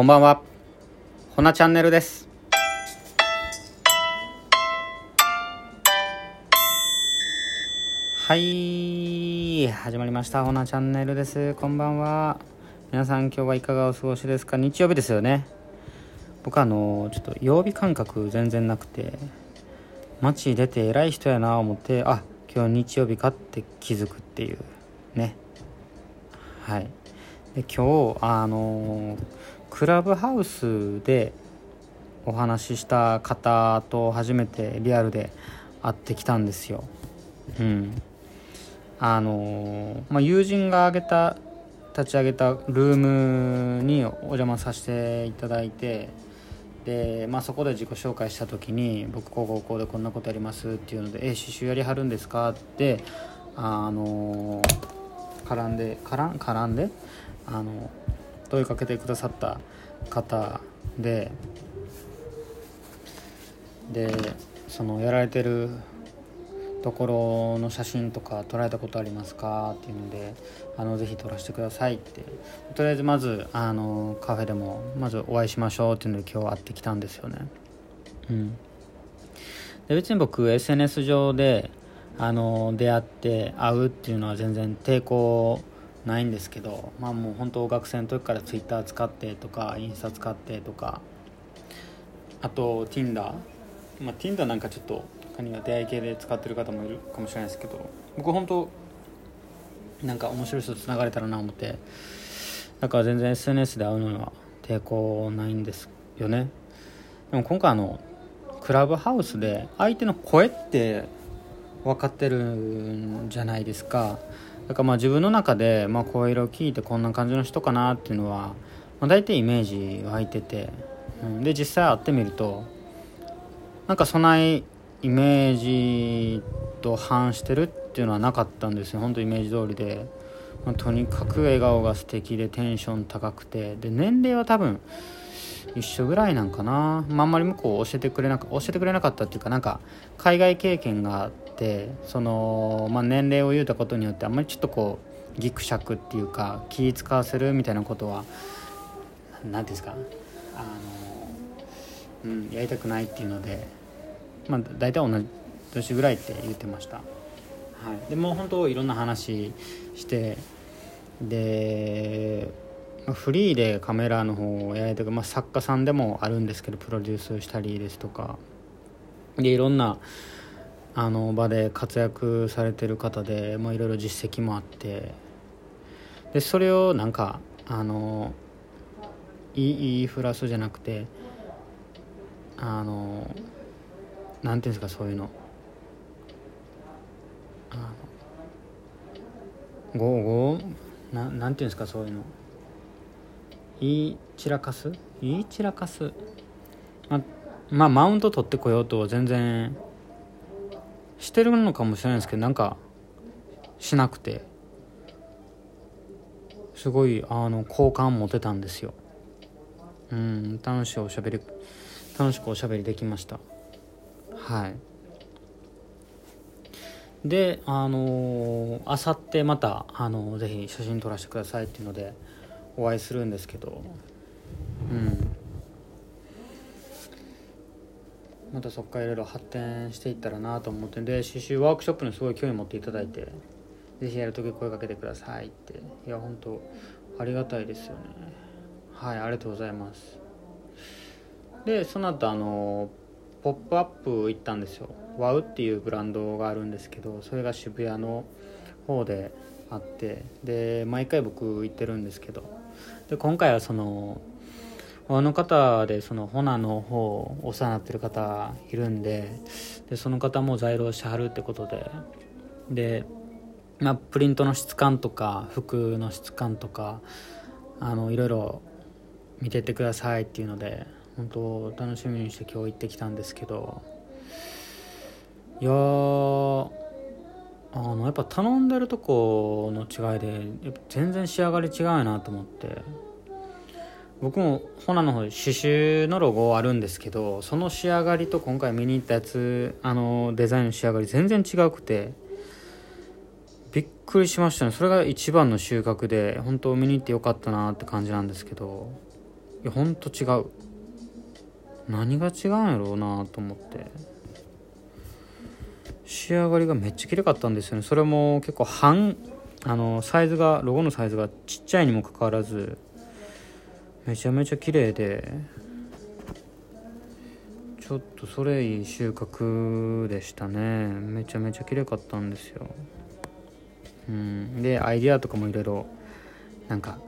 こんばんは。ほなチャンネルです。はい、始まりました。ほなチャンネルです。こんばんは。皆さん今日はいかがお過ごしですか？日曜日ですよね。僕あの、ちょっと曜日感覚全然なくて、街出て偉い人やな思って、あ、今日日曜日かって気づくっていうね。はい。で今日あのクラブハウスでお話しした方と初めてリアルで会ってきたんですよ。うん。あのまあ、友人が挙げた立ち上げたルームにお邪魔させていただいてで、まあ、そこで自己紹介した時に「僕こうこうこうでこんなことやります」っていうので「え刺繍やりはるんですか?」ってあの絡んで絡ん絡んであの問いかけてくださった方ででそのやられてるところの写真とか撮られたことありますかっていうのであのぜひ撮らせてくださいって。とりあえずまずあのカフェでもまずお会いしましょうっていうので今日会ってきたんですよね。うん。で別に僕 SNS 上であの出会って会うっていうのは全然抵抗ないんですけどまあもう本当学生の時から Twitter 使ってとかインスタ使ってとかあと Tinder まあ Tinder なんかちょっと他には出会い系で使ってる方もいるかもしれないですけど僕本当なんか面白い人とつながれたらな思ってだから全然 SNS で会うのには抵抗ないんですよね。でも今回あのクラブハウスで相手の声って分かってるんじゃないですか。だからまあ自分の中で、まあ、声色を聞いてこんな感じの人かなっていうのは、まあ、大体イメージ湧いてて、うん、で実際会ってみるとなんかそないイメージと反してるっていうのはなかったんですよ。本当イメージ通りで、まあ、とにかく笑顔が素敵でテンション高くて。で年齢は多分一緒ぐらいなんかな、まあ、んまり向こう教えてくれなか教えてくれなかったっていうかなんか海外経験がてその、まあ、年齢を言うたことによってあんまりちょっとこうギクシャクっていうか気使わせるみたいなことは何ていうんですかあの、うん、やりたくないっていうので、まあ、大体同じ年ぐらいって言ってました、はい、でもう本当いろんな話してでフリーでカメラの方をやりたく、まあ、作家さんでもあるんですけどプロデュースしたりですとかでいろんなあの場で活躍されてる方で、いろいろ実績もあってでそれをなんかあのいい言いふらすじゃなくてあのなんていうんですかそういうの。あのごごななんていうんですかそういうの。言い散らかす？言い散らかす？ままあマウント取ってこようと全然してるのかもしれないですけどなんかしなくて。すごいあの好感持てたんですよ。うん楽しいおしゃべり楽しくおしゃべりできました。はい。であのあさってまたあのぜひ写真撮らせてくださいっていうのでお会いするんですけどうんまたそこからいろいろ発展していったらなと思ってんで刺繍ワークショップにすごい興味持っていただいてぜひやるとき声かけてくださいって。いや本当ありがたいですよね。はいありがとうございます。でその後あのポップアップ行ったんですよ。ワウっていうブランドがあるんですけどそれが渋谷の方であってで毎回僕行ってるんですけどで今回はそのあの方でそのホナの方お世話になってる方いるんででその方も在労してはるってことで。で、まあ、プリントの質感とか服の質感とかあのいろいろ見てってくださいっていうので本当楽しみにして今日行ってきたんですけど。いやあのやっぱ頼んでるとこの違いで全然仕上がり違うなと思って。僕もホナの方刺繍のロゴあるんですけどその仕上がりと今回見に行ったやつあのデザインの仕上がり全然違くてびっくりしましたね。それが一番の収穫で本当見に行ってよかったなって感じなんですけどいやほんと違う。何が違うんやろうなと思って。仕上がりがめっちゃ綺麗かったんですよね。それも結構半あのサイズがロゴのサイズがちっちゃいにもかかわらずめちゃめちゃ綺麗でちょっとそれいい収穫でしたね。めちゃめちゃ綺麗かったんですよ。うん。でアイディアとかもいろいろなんか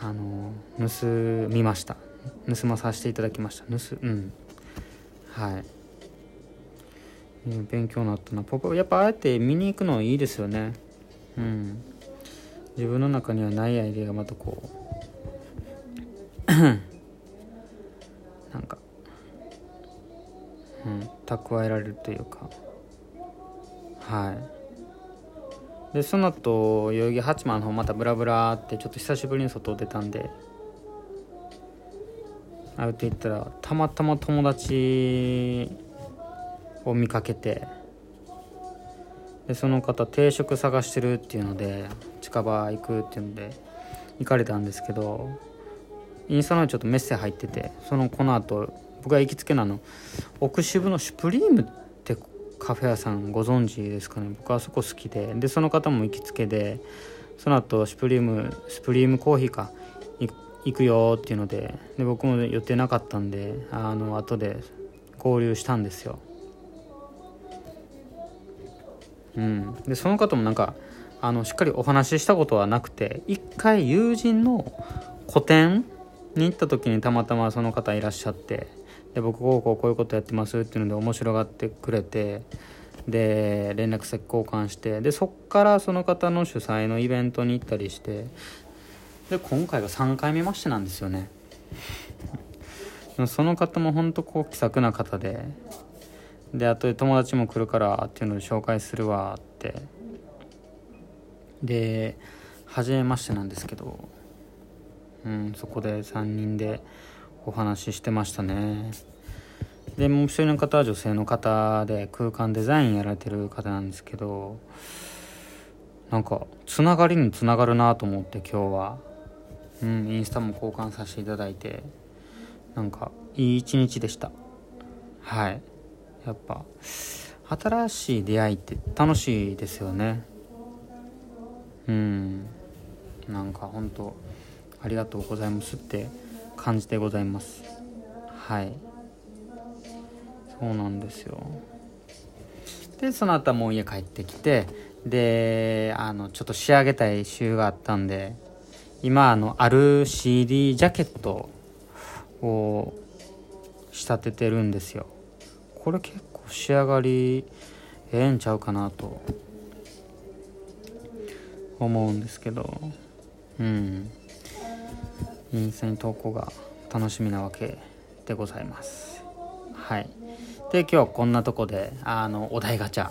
あの盗みました。盗まさせていただきました。盗うん。はい。勉強になったな。ポポやっぱあえて見に行くのいいですよね。うん。自分の中にはないアイデアがまたこうなんか。うん。蓄えられるというか。はい。でその後代々木八幡の方またブラブラってちょっと久しぶりに外出たんで。歩いて行ったらたまたま友達を見かけて。でその方定食探してるっていうので近場行くっていうので行かれたんですけど。インスタのちょっとメッセ入っててそのこの後僕が行きつけなの奥渋のシュプリームってカフェ屋さんご存知ですかね。僕はそこ好きででその方も行きつけでその後シュプリームスプリームコーヒーか行くよっていうのでで僕も予定なかったんであの後で合流したんですよ。うん。でその方もなんかあのしっかりお話ししたことはなくて一回友人の個展に行った時にたまたまその方いらっしゃってで僕こうこうこういうことやってますっていうので面白がってくれてで連絡先交換してでそっからその方の主催のイベントに行ったりしてで今回が3回目ましてなんですよね。その方も本当こう気さくな方でであとで友達も来るからっていうので紹介するわってで初めましてなんですけどうんそこで3人でお話ししてましたね。でもう一人の方は女性の方で空間デザインやられてる方なんですけどなんかつながりにつながるなと思って今日は。うんインスタも交換させていただいてなんかいい一日でした。はい。やっぱ新しい出会いって楽しいですよね。うん。なんか本当ありがとうございますって感じでございます。はい。そうなんですよ。でその後はもう家帰ってきてであのちょっと仕上げたい週があったんで今あのある CD ジャケットを仕立ててるんですよ。これ結構仕上がりええんちゃうかなと思うんですけど。うん。インスタに投稿が楽しみなわけでございます。はい。で今日はこんなとこであのお題ガチャ。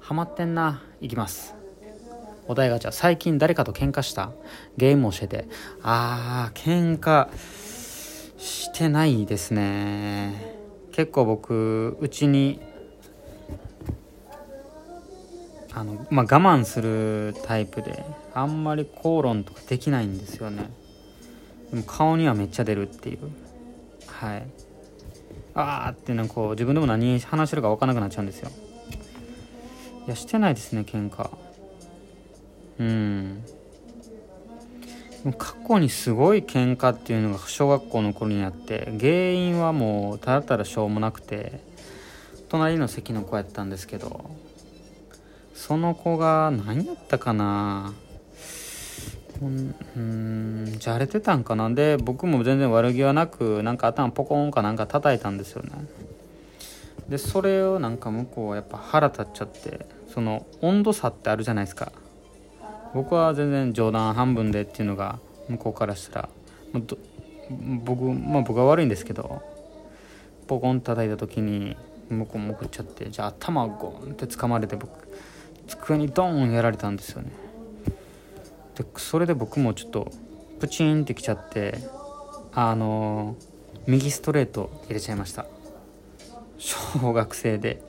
ハマってんな。行きます。お題ガチャ。最近誰かと喧嘩した？ゲームをしてて。あー喧嘩してないですね。結構僕うちにあの、まあ、我慢するタイプであんまり口論とかできないんですよね。でも顔にはめっちゃ出るっていう。はい。あーってなんかこう自分でも何話してるか分からなくなっちゃうんですよ。いやしてないですね喧嘩。うん。過去にすごい喧嘩っていうのが小学校の頃にあって原因はもうただただしょうもなくて隣の席の子やったんですけどその子が何やったかなうんじゃれてたんかな？で僕も全然悪気はなくなんか頭ポコンかなんか叩いたんですよね。でそれをなんか向こうはやっぱ腹立っちゃってその温度差ってあるじゃないですか。僕は全然冗談半分でっていうのが向こうからしたら僕まあ僕は悪いんですけどポコン叩いた時に向こうも送っちゃってじゃあ頭ゴンって掴まれて僕机にドーンやられたんですよね。でそれで僕もちょっとプチンってきちゃってあの右ストレート入れちゃいました。小学生で。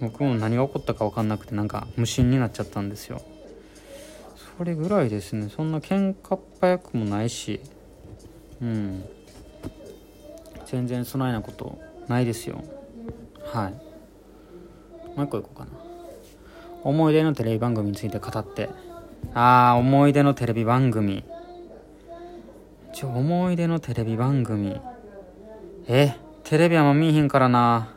僕も何が起こったか分かんなくてなんか無心になっちゃったんですよ。それぐらいですね。そんな喧嘩っ早くもないし。うん。全然そないなことないですよ。はい。もう一個いこうかな。思い出のテレビ番組について語って。ああ思い出のテレビ番組。ちょ思い出のテレビ番組。えテレビはもう見えへんからな。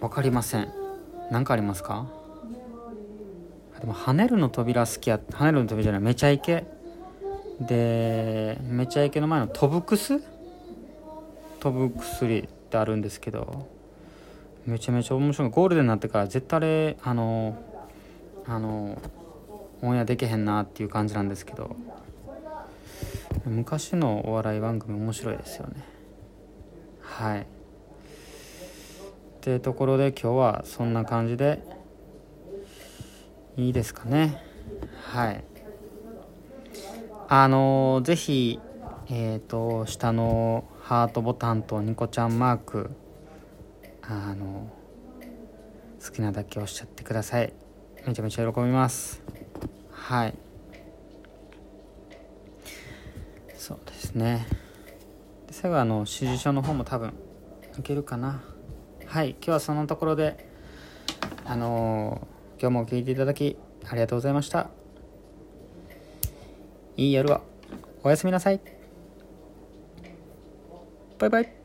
わかりません。何かありますか？でも跳ねるの扉好きや跳ねるの扉じゃない。めちゃイケ。でめちゃイケの前の飛ぶくす飛ぶ薬ってあるんですけど。めちゃめちゃ面白い。ゴールデンになってから絶対あれあのあのオンエアできへんなっていう感じなんですけど昔のお笑い番組面白いですよね。はい。ってところで今日はそんな感じでいいですかね。はい。あのー、ぜひえっ、ー、と下のハートボタンとニコちゃんマークあの好きなだけ押しゃってください。めちゃめちゃ喜びます。はい。そうですね。で最後あの指示書の方も多分いけるかな。はい。今日はそのところであの、今日も聞いていただきありがとうございました。いい夜はおやすみなさい。バイバイ。